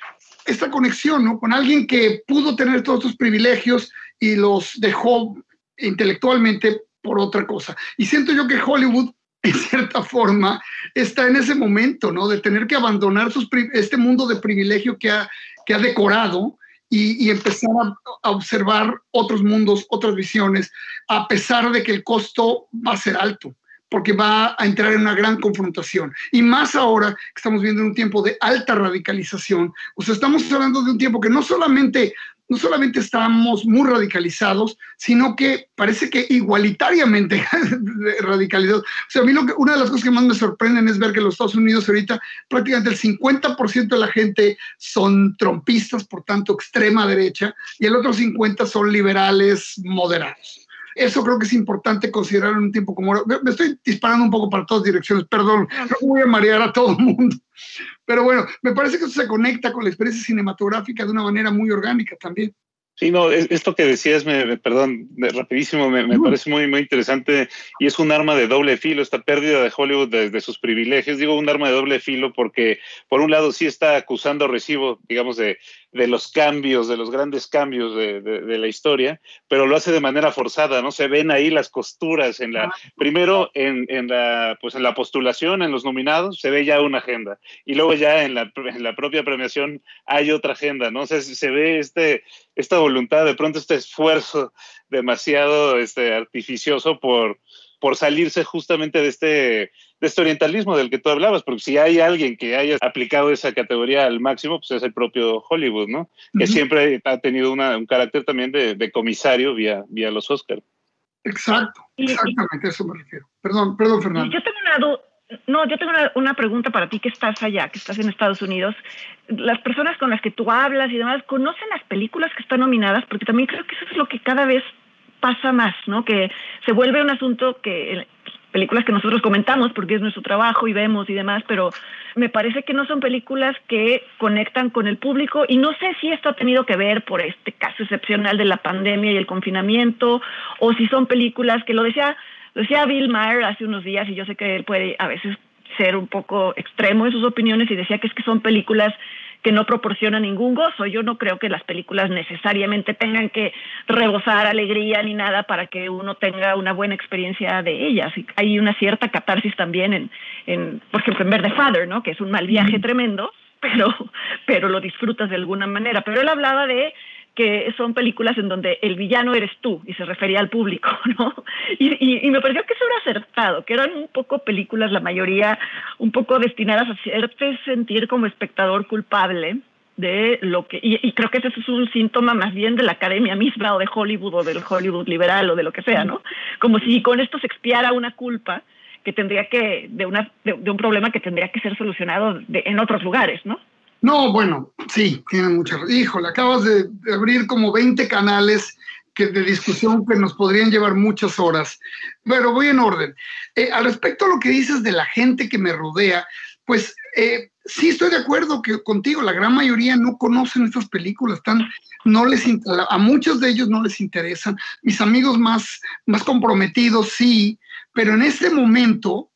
esta conexión ¿no? con alguien que pudo tener todos estos privilegios y los dejó intelectualmente por otra cosa. Y siento yo que Hollywood, en cierta forma, está en ese momento, ¿no? De tener que abandonar este mundo de privilegio que ha, que ha decorado y, y empezar a, a, observar otros mundos, otras visiones, a pesar de que el costo va a ser alto porque va a entrar en una gran confrontación. Y más ahora que estamos viendo un tiempo de alta radicalización, o sea, estamos hablando de un tiempo que no solamente no solamente estamos muy radicalizados, sino que parece que igualitariamente radicalizados. O sea, a mí lo que, una de las cosas que más me sorprenden es ver que los Estados Unidos ahorita prácticamente el 50% de la gente son trompistas, por tanto extrema derecha, y el otro 50% son liberales moderados. Eso creo que es importante considerar en un tiempo como ahora. Me estoy disparando un poco para todas direcciones, perdón, no voy a marear a todo el mundo. Pero bueno, me parece que eso se conecta con la experiencia cinematográfica de una manera muy orgánica también. Sí, no, esto que decías, me, perdón, rapidísimo, me, me, parece muy, muy interesante y es un arma de doble filo, esta pérdida de Hollywood de, de, sus privilegios. Digo un arma de doble filo porque, por un lado, sí está acusando recibo, digamos, de, de los cambios, de los grandes cambios de, de, de, la historia, pero lo hace de manera forzada, ¿no? Se ven ahí las costuras en la, primero en, en, la, pues en la postulación, en los nominados, se ve ya una agenda, y luego ya en la, en la propia premiación hay otra agenda, ¿no? O sea, se ve este, esta voluntad, de pronto este esfuerzo demasiado este, artificioso por, por salirse justamente de este, de este orientalismo del que tú hablabas, porque si hay alguien que haya aplicado esa categoría al máximo, pues es el propio Hollywood, ¿no? Uh -huh. Que siempre ha tenido una, un carácter también de, de, comisario vía, vía los Oscars. Exacto, exactamente, a eso me refiero. Perdón, perdón, Fernando. Yo tengo una duda. No, yo tengo una, una, pregunta para ti que estás allá, que estás en Estados Unidos. Las personas con las que tú hablas y demás, ¿conocen las películas que están nominadas? Porque también creo que eso es lo que cada vez pasa más, ¿no? Que se vuelve un asunto que películas que nosotros comentamos porque es nuestro trabajo y vemos y demás, pero me parece que no son películas que conectan con el público y no sé si esto ha tenido que ver por este caso excepcional de la pandemia y el confinamiento o si son películas que lo decía, lo decía Bill Maher hace unos días y yo sé que él puede a veces ser un poco extremo en sus opiniones y decía que es que son películas que no proporciona ningún gozo. Yo no creo que las películas necesariamente tengan que rebosar alegría ni nada para que uno tenga una buena experiencia de ellas. Hay una cierta catarsis también en, en por ejemplo, en Ver the Father, ¿no? Que es un mal viaje tremendo, pero, pero lo disfrutas de alguna manera. Pero él hablaba de que son películas en donde el villano eres tú, y se refería al público, ¿no? Y, y, y, me pareció que eso era acertado, que eran un poco películas, la mayoría, un poco destinadas a hacerte sentir como espectador culpable de lo que, y, y, creo que ese es un síntoma más bien de la academia misma o de Hollywood o del Hollywood liberal o de lo que sea, ¿no? Como si con esto se expiara una culpa que tendría que, de, una, de, un problema que tendría que ser solucionado en otros lugares, ¿no? No, bueno, sí, tiene mucha Híjole, acabas de, abrir como 20 canales que, de discusión que nos podrían llevar muchas horas. Pero voy en orden. Eh, al respecto a lo que dices de la gente que me rodea, pues eh, sí estoy de acuerdo que contigo, la gran mayoría no conocen estas películas, están, no les, a muchos de ellos no les interesan. Mis amigos más, más comprometidos sí, pero en este momento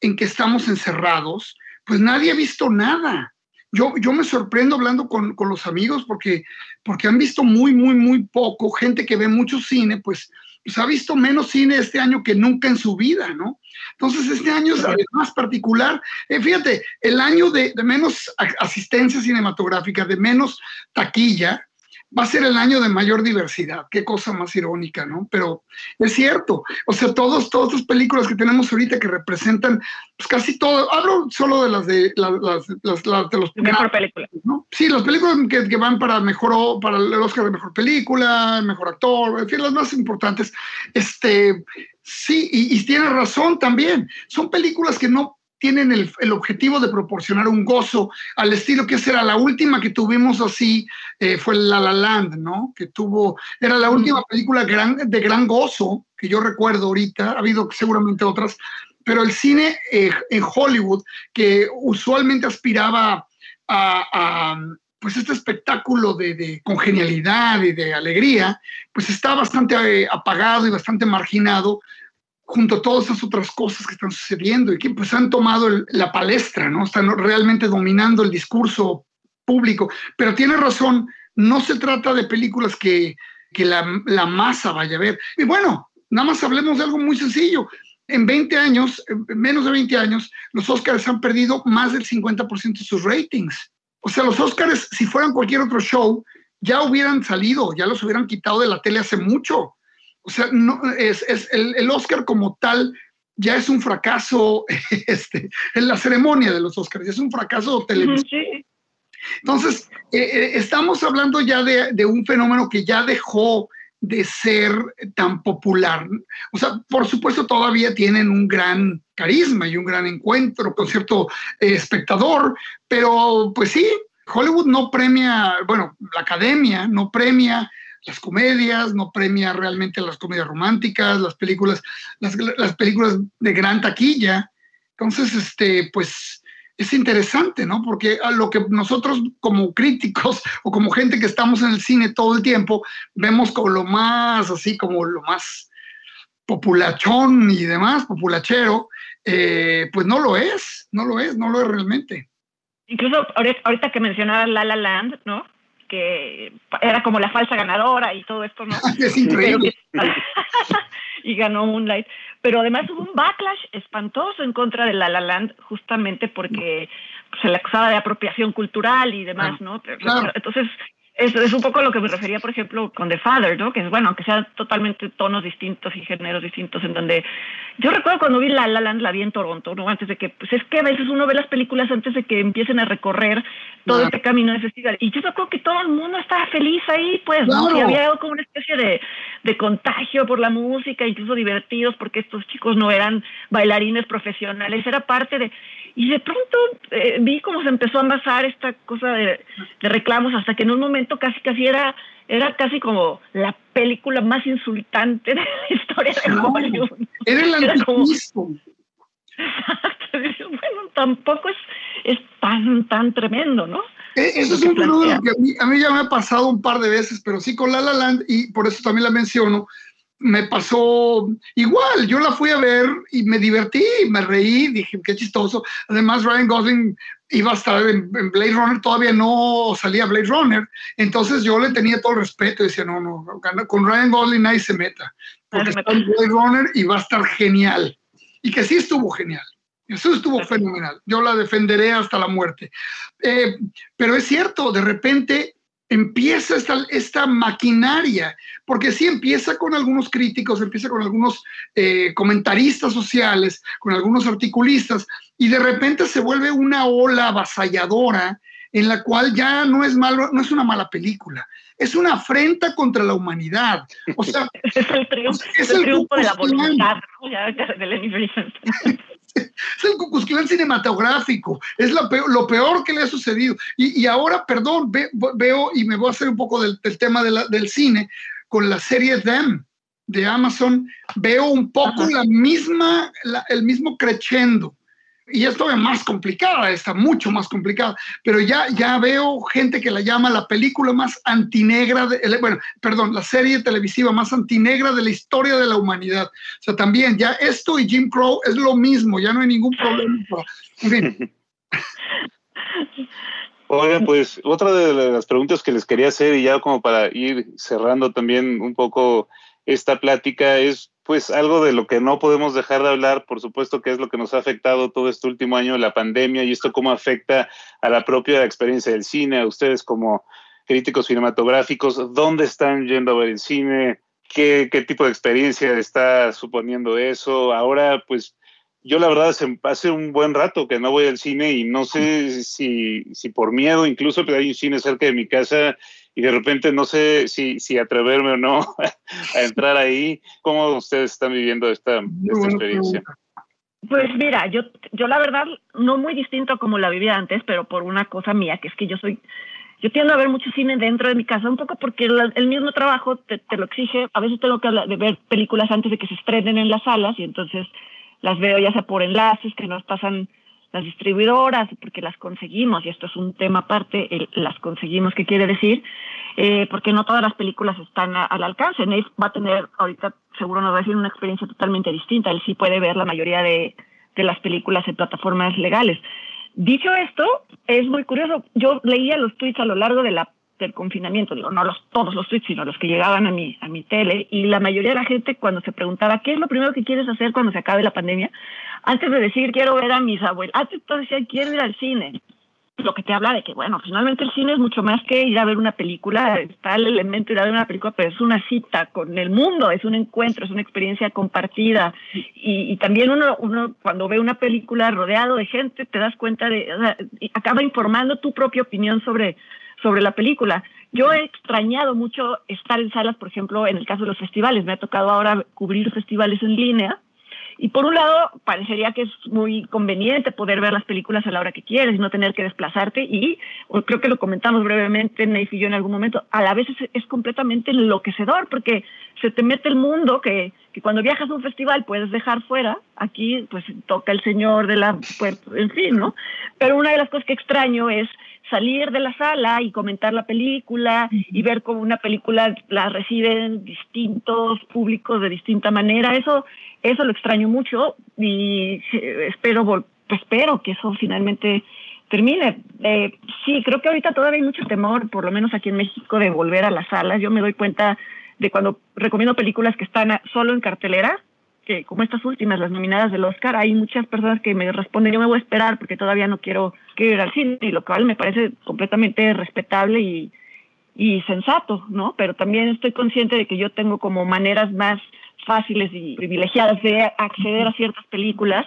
en que estamos encerrados, pues nadie ha visto nada yo, yo me sorprendo hablando con, con, los amigos porque, porque han visto muy, muy, muy poco. Gente que ve mucho cine, pues, pues ha visto menos cine este año que nunca en su vida, ¿no? Entonces, este año es más particular. Eh, fíjate, el año de, de menos asistencia cinematográfica, de menos taquilla, va a ser el año de mayor diversidad. Qué cosa más irónica, ¿no? Pero es cierto. O sea, todos, todas las películas que tenemos ahorita que representan, pues casi todo. Hablo solo de las de las, las, las, de los mejor película. ¿no? Sí, las películas que, que, van para mejor para el Oscar de mejor película, mejor actor, en fin, las más importantes. Este, sí, y, y tiene razón también. Son películas que no tienen el, el, objetivo de proporcionar un gozo al estilo que esa era la última que tuvimos así, eh, fue La La Land, ¿no? Que tuvo, era la última película gran, de gran gozo que yo recuerdo ahorita, ha habido seguramente otras, pero el cine eh, en Hollywood, que usualmente aspiraba a, a pues este espectáculo de, de, congenialidad y de alegría, pues está bastante eh, apagado y bastante marginado junto a todas esas otras cosas que están sucediendo y que pues han tomado la palestra, ¿no? Están realmente dominando el discurso público. Pero tiene razón, no se trata de películas que, que la, la, masa vaya a ver. Y bueno, nada más hablemos de algo muy sencillo. En 20 años, en menos de 20 años, los Oscars han perdido más del 50% de sus ratings. O sea, los Oscars, si fueran cualquier otro show, ya hubieran salido, ya los hubieran quitado de la tele hace mucho. O sea, no, es, es el, el, Oscar como tal ya es un fracaso este, en la ceremonia de los Oscars, es un fracaso televisivo. Entonces, eh, eh, estamos hablando ya de, de, un fenómeno que ya dejó de ser tan popular. O sea, por supuesto todavía tienen un gran carisma y un gran encuentro con cierto eh, espectador, pero pues sí, Hollywood no premia, bueno, la academia no premia las comedias, no premia realmente las comedias románticas, las películas, las, las, películas de gran taquilla. Entonces, este, pues es interesante, ¿no? Porque a lo que nosotros como críticos o como gente que estamos en el cine todo el tiempo, vemos como lo más, así como lo más populachón y demás, populachero, eh, pues no lo es, no lo es, no lo es realmente. Incluso ahorita que mencionaba La La Land, ¿no? Que era como la falsa ganadora y todo esto, ¿no? Es increíble. y ganó Moonlight. Pero además hubo un backlash espantoso en contra de La La Land, justamente porque se le acusaba de apropiación cultural y demás, ¿no? Entonces, es, es un poco lo que me refería, por ejemplo, con The Father, ¿no? Que es bueno, aunque sean totalmente tonos distintos y géneros distintos, en donde yo recuerdo cuando vi La La Land, la vi en Toronto, ¿no? Antes de que, pues es que a veces uno ve las películas antes de que empiecen a recorrer todo este camino de festival. Y yo recuerdo que todo el mundo estaba feliz ahí, pues, ¿no? Y había como una especie de, de contagio por la música, incluso divertidos, porque estos chicos no eran bailarines profesionales, era parte de y de pronto eh, vi cómo se empezó a amasar esta cosa de, de, reclamos hasta que en un momento casi casi era, era casi como la película más insultante de la historia de Hollywood. Era el bueno, tampoco es, es tan, tan tremendo, ¿no? Eh, eso es un fenómeno que a mí, a mí, ya me ha pasado un par de veces, pero sí con La La Land, y por eso también la menciono, me pasó igual. Yo la fui a ver y me divertí, me reí, dije, qué chistoso. Además, Ryan Gosling iba a estar en, Blade Runner, todavía no salía Blade Runner. Entonces yo le tenía todo el respeto y decía, no, no, con Ryan Gosling nadie se meta, porque está en Blade Runner y va a estar genial. Y que sí estuvo genial. Eso estuvo fenomenal. Yo la defenderé hasta la muerte. Eh, pero es cierto, de repente empieza esta, esta maquinaria, porque sí empieza con algunos críticos, empieza con algunos eh, comentaristas sociales, con algunos articulistas, y de repente se vuelve una ola avasalladora en la cual ya no es malo, no es una mala película, es una afrenta contra la humanidad. O sea, es el triunfo, es el triunfo de la voluntad, es el Cucuzclán cinematográfico, es lo peor, que le ha sucedido. Y, ahora, perdón, veo y me voy a hacer un poco del, tema del cine con la serie Them de Amazon, veo un poco la misma, el mismo crescendo y esto es más complicada, está mucho más complicada, pero ya, ya veo gente que la llama la película más antinegra, de, bueno, perdón, la serie televisiva más antinegra de la historia de la humanidad. O sea, también ya esto y Jim Crow es lo mismo, ya no hay ningún problema. En fin. Pues otra de las preguntas que les quería hacer y ya como para ir cerrando también un poco esta plática es pues algo de lo que no podemos dejar de hablar, por supuesto que es lo que nos ha afectado todo este último año, la pandemia, y esto cómo afecta a la propia experiencia del cine, a ustedes como críticos cinematográficos, dónde están yendo a ver el cine, qué, qué tipo de experiencia está suponiendo eso. Ahora, pues yo la verdad hace un buen rato que no voy al cine y no sé si, si por miedo, incluso pero hay un cine cerca de mi casa y de repente no sé si, si atreverme o no a entrar ahí. ¿Cómo ustedes están viviendo esta, experiencia? Pues mira, yo, yo la verdad no muy distinto como la vivía antes, pero por una cosa mía, que es que yo soy, yo tiendo a ver mucho cine dentro de mi casa, un poco porque el, mismo trabajo te, lo exige. A veces tengo que de ver películas antes de que se estrenen en las salas y entonces las veo ya sea por enlaces que nos pasan las distribuidoras, porque las conseguimos, y esto es un tema aparte, las conseguimos, ¿qué quiere decir? Eh, porque no todas las películas están al alcance. Nate va a tener, ahorita seguro nos va a decir una experiencia totalmente distinta. Él sí puede ver la mayoría de, de las películas en plataformas legales. Dicho esto, es muy curioso. Yo leía los tweets a lo largo de la del confinamiento, digo, no los, todos los tweets, sino los que llegaban a mi, a mi tele, y la mayoría de la gente cuando se preguntaba, ¿qué es lo primero que quieres hacer cuando se acabe la pandemia? Antes de decir, quiero ver a mis abuelos, antes de decir, quiero ir al cine, lo que te habla de que, bueno, finalmente el cine es mucho más que ir a ver una película, está el elemento ir a ver una película, pero es una cita con el mundo, es un encuentro, es una experiencia compartida. Y, también uno, uno, cuando ve una película rodeado de gente, te das cuenta de, acaba informando tu propia opinión sobre, sobre la película. Yo he extrañado mucho estar en salas, por ejemplo, en el caso de los festivales. Me ha tocado ahora cubrir festivales en línea. Y por un lado, parecería que es muy conveniente poder ver las películas a la hora que quieres no tener que desplazarte. Y creo que lo comentamos brevemente, Neif y yo en algún momento, a la vez es, completamente enloquecedor porque se te mete el mundo que, que, cuando viajas a un festival puedes dejar fuera. Aquí, pues toca el señor de la. Pues, en fin, ¿no? Pero una de las cosas que extraño es salir de la sala y comentar la película y ver cómo una película la reciben distintos públicos de distinta manera. Eso, eso lo extraño mucho y espero, espero que eso finalmente termine. Eh, sí, creo que ahorita todavía hay mucho temor, por lo menos aquí en México, de volver a las salas. Yo me doy cuenta de cuando recomiendo películas que están solo en cartelera, que como estas últimas, las nominadas del Oscar, hay muchas personas que me responden, yo me voy a esperar porque todavía no quiero, ir al cine, y lo cual me parece completamente respetable y, y sensato, ¿no? Pero también estoy consciente de que yo tengo como maneras más fáciles y privilegiadas de acceder a ciertas películas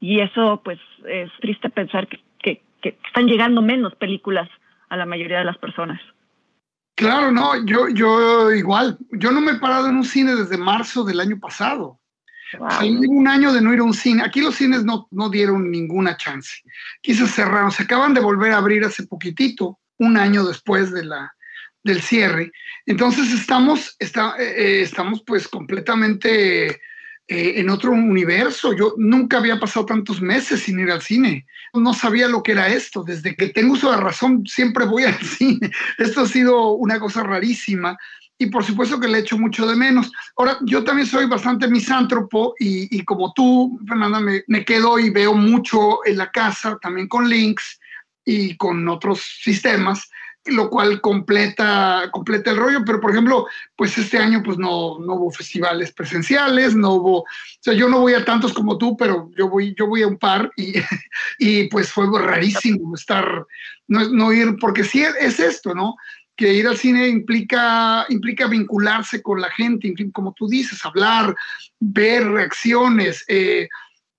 y eso pues es triste pensar que, que, que están llegando menos películas a la mayoría de las personas. Claro, no, yo, yo igual, yo no me he parado en un cine desde marzo del año pasado. Hay un año de no ir a un cine. Aquí los cines no, no dieron ninguna chance. Aquí se cerraron. Se acaban de volver a abrir hace poquitito, un año después de la, del cierre. Entonces estamos, está, eh, eh, estamos pues completamente eh, en otro universo. Yo nunca había pasado tantos meses sin ir al cine. No sabía lo que era esto. Desde que tengo uso de razón, siempre voy al cine. Esto ha sido una cosa rarísima y por supuesto que le echo mucho de menos. Ahora, yo también soy bastante misántropo y, como tú, Fernanda, me, me, quedo y veo mucho en la casa, también con links y con otros sistemas, lo cual completa, completa el rollo. Pero, por ejemplo, pues este año pues no, no hubo festivales presenciales, no hubo, o sea, yo no voy a tantos como tú, pero yo voy, yo voy a un par y, y pues fue rarísimo estar, no, no ir, porque sí es esto, ¿no? Que ir al cine implica, implica vincularse con la gente, como tú dices, hablar, ver reacciones. Eh,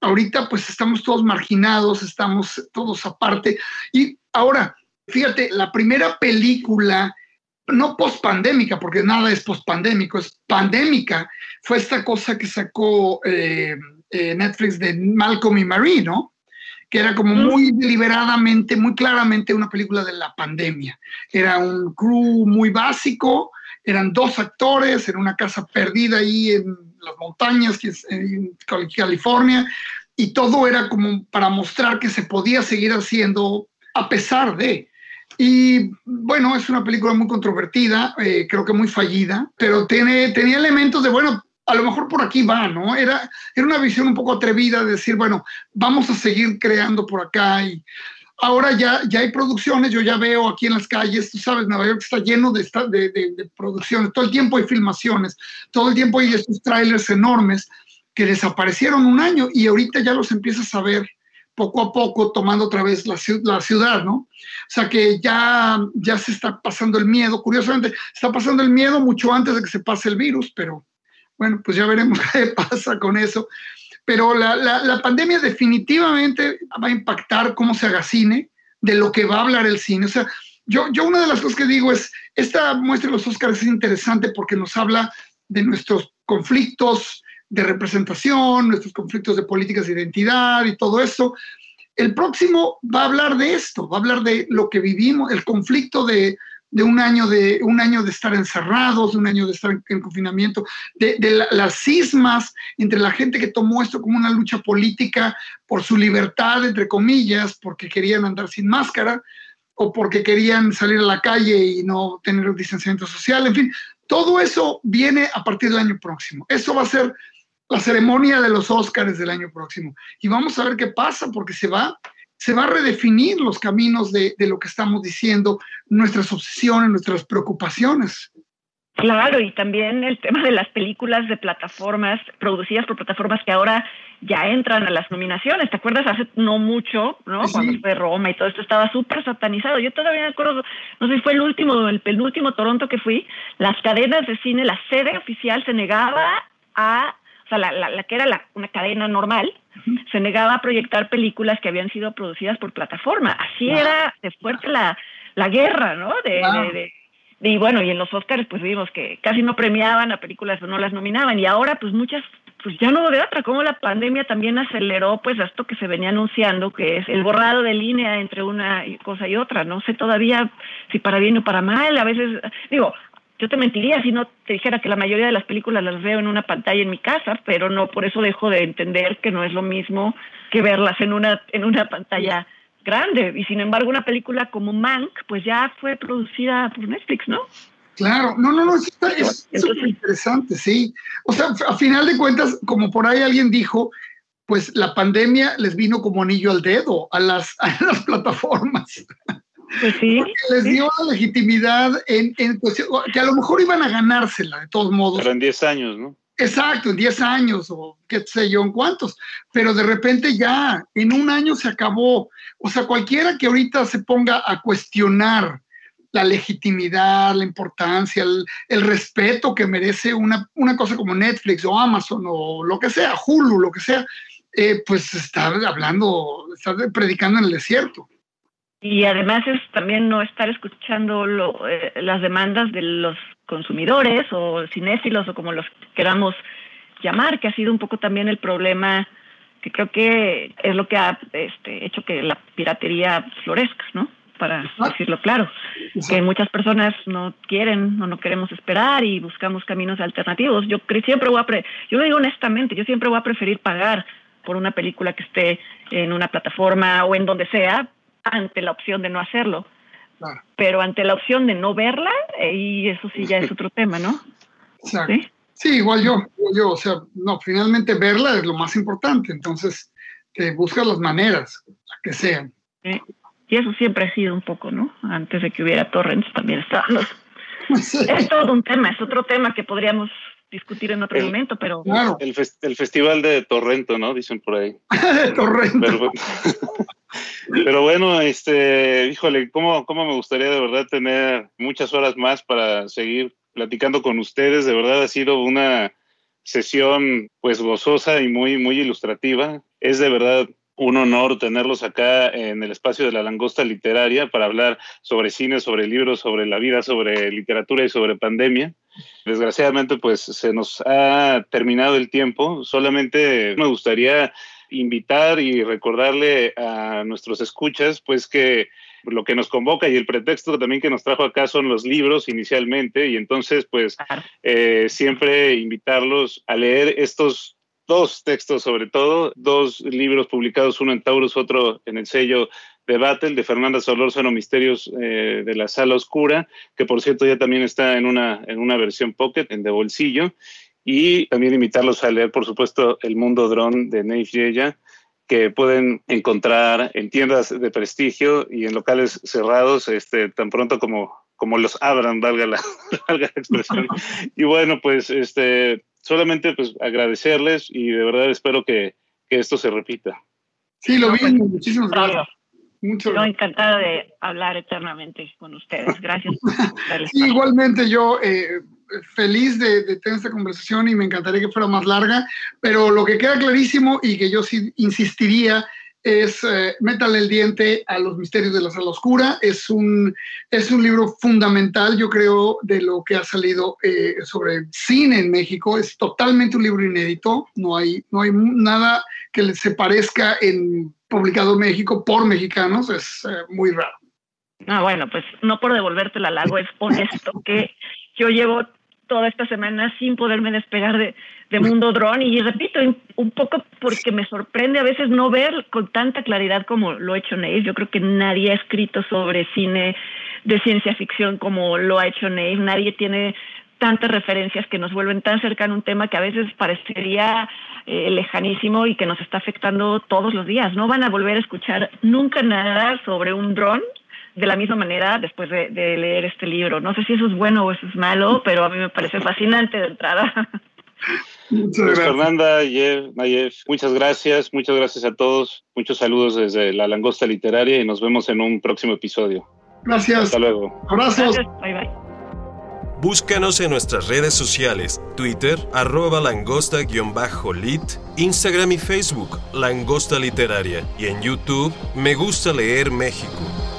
ahorita pues estamos todos marginados, estamos todos aparte. Y ahora, fíjate, la primera película, no post-pandémica, porque nada es post-pandémico, es pandémica, fue esta cosa que sacó eh, eh, Netflix de Malcolm y Marie, ¿no? Que era como muy deliberadamente, muy claramente una película de la pandemia. Era un crew muy básico, eran dos actores en una casa perdida ahí en las montañas, que es en California, y todo era como para mostrar que se podía seguir haciendo a pesar de. Y bueno, es una película muy controvertida, eh, creo que muy fallida, pero tiene, tenía elementos de, bueno, a lo mejor por aquí va, ¿no? Era, era una visión un poco atrevida de decir, bueno, vamos a seguir creando por acá y ahora ya, ya hay producciones, yo ya veo aquí en las calles, tú sabes, Nueva York está lleno de, de, producciones, todo el tiempo hay filmaciones, todo el tiempo hay estos trailers enormes que desaparecieron un año y ahorita ya los empiezas a ver poco a poco tomando otra vez la, la, ciudad, ¿no? O sea que ya, ya se está pasando el miedo. Curiosamente, está pasando el miedo mucho antes de que se pase el virus, pero bueno, pues ya veremos qué pasa con eso. Pero la, la, pandemia definitivamente va a impactar cómo se haga cine, de lo que va a hablar el cine. O sea, yo, yo una de las cosas que digo es, esta muestra de los Oscars es interesante porque nos habla de nuestros conflictos, de representación, nuestros conflictos de políticas de identidad y todo eso. El próximo va a hablar de esto, va a hablar de lo que vivimos, el conflicto de, un, año de un año de estar encerrados, de un año de estar en, confinamiento, de, las cismas entre la gente que tomó esto como una lucha política por su libertad, entre comillas, porque querían andar sin máscara o porque querían salir a la calle y no tener distanciamiento social, en fin, todo eso viene a partir del año próximo. Eso va a ser la ceremonia de los Óscares del año próximo. Y vamos a ver qué pasa, porque se va, se va a redefinir los caminos de, de lo que estamos diciendo, nuestras obsesiones, nuestras preocupaciones. Claro, y también el tema de las películas de plataformas, producidas por plataformas que ahora ya entran a las nominaciones. ¿Te acuerdas hace no mucho, ¿no? Cuando fue Roma y todo esto estaba súper satanizado. Yo todavía me acuerdo, no sé si fue el último, el penúltimo Toronto que fui, las cadenas de cine, la sede oficial se negaba a o sea, la, la, que era la, una cadena normal, se negaba a proyectar películas que habían sido producidas por plataforma. Así era de fuerte la, la guerra, ¿no? De, de, y bueno, y en los Oscars pues vimos que casi no premiaban a películas o no las nominaban y ahora pues muchas pues ya no de otra, como la pandemia también aceleró pues esto que se venía anunciando, que es el borrado de línea entre una cosa y otra, no sé todavía si para bien o para mal, a veces, digo, yo te mentiría si no te dijera que la mayoría de las películas las veo en una pantalla en mi casa, pero no por eso dejo de entender que no es lo mismo que verlas en una en una pantalla grande. Y sin embargo, una película como Mank, pues ya fue producida por Netflix, ¿no? Claro, no, no, no, es súper interesante, sí. O sea, a final de cuentas, como por ahí alguien dijo, pues la pandemia les vino como anillo al dedo a las, a las plataformas. Pues sí. les dio la legitimidad en, en que a lo mejor iban a ganársela de todos modos. Pero en 10 años, ¿no? Exacto, en 10 años o qué sé yo en cuántos, pero de repente ya, en un año se acabó. O sea, cualquiera que ahorita se ponga a cuestionar la legitimidad, la importancia, el, el respeto que merece una, una, cosa como Netflix o Amazon o lo que sea, Hulu, lo que sea, eh, pues está hablando, está predicando en el desierto y además es también no estar escuchando lo, eh, las demandas de los consumidores o cinéfilos o como los queramos llamar, que ha sido un poco también el problema que creo que es lo que ha este, hecho que la piratería florezca, ¿no? Para decirlo claro, que muchas personas no quieren o no queremos esperar y buscamos caminos alternativos. Yo siempre voy a, pre yo lo digo honestamente, yo siempre voy a preferir pagar por una película que esté en una plataforma o en donde sea, ante la opción de no hacerlo. Pero ante la opción de no verla, y eso sí ya es otro tema, ¿no? ¿Sí? igual yo, yo, o sea, no, finalmente verla es lo más importante, entonces te buscas las maneras, que sean. Y eso siempre ha sido un poco, ¿no? Antes de que hubiera torrents también estaban los... Es todo un tema, es otro tema que podríamos discutir en otro momento, pero... El, el, festival de Torrento, ¿no? Dicen por ahí. Torrento. Pero, bueno, este, híjole, ¿cómo, ¿cómo me gustaría de verdad tener muchas horas más para seguir platicando con ustedes? De verdad ha sido una sesión pues gozosa y muy, muy ilustrativa. Es de verdad un honor tenerlos acá en el espacio de la langosta literaria para hablar sobre cine, sobre libros, sobre la vida, sobre literatura y sobre pandemia. Desgraciadamente, pues se nos ha terminado el tiempo. Solamente me gustaría invitar y recordarle a nuestros escuchas, pues que lo que nos convoca y el pretexto también que nos trajo acá son los libros inicialmente y entonces pues eh, siempre invitarlos a leer estos dos textos sobre todo, dos libros publicados, uno en Taurus, otro en el sello de Battle de Fernanda Solórzano, Misterios eh, de la Sala Oscura, que por cierto ya también está en una, en una versión pocket, en de bolsillo, y también invitarlos a leer, por supuesto, El Mundo Drone de Neif Yeya, que pueden encontrar en tiendas de prestigio y en locales cerrados, este, tan pronto como, como los abran, valga la, valga la expresión. Y bueno, pues este, solamente pues agradecerles y de verdad espero que, que esto se repita. Sí, lo vi, muchísimas gracias. Mucho yo encantada de hablar eternamente con ustedes. Gracias. igualmente yo eh, feliz de, tener esta conversación y me encantaría que fuera más larga, pero lo que queda clarísimo y que yo sí insistiría es eh, Métale el diente a los misterios de la sala oscura. Es un, es un libro fundamental, yo creo, de lo que ha salido eh, sobre cine en México. Es totalmente un libro inédito. No hay, no hay nada que se parezca en publicado en México por mexicanos. Es eh, muy raro. Ah, bueno, pues no por devolverte la lago, es honesto que yo llevo toda esta semana sin poderme despegar de, de Mundo Drone y repito, un poco porque me sorprende a veces no ver con tanta claridad como lo ha hecho Nave. Yo creo que nadie ha escrito sobre cine de ciencia ficción como lo ha hecho Nave. Nadie tiene tantas referencias que nos vuelven tan cercano a un tema que a veces parecería eh, lejanísimo y que nos está afectando todos los días. No van a volver a escuchar nunca nada sobre un dron de la misma manera después de, leer este libro. No sé si eso es bueno o eso es malo, pero a mí me parece fascinante de entrada. Muchas pues, Fernanda, Nayev, muchas gracias, muchas gracias a todos, muchos saludos desde la Langosta Literaria y nos vemos en un próximo episodio. Gracias. Hasta luego. Abrazos. Bye bye. Búscanos en nuestras redes sociales, Twitter, arroba langosta-lit, Instagram y Facebook, Langosta Literaria, y en YouTube, Me Gusta Leer México.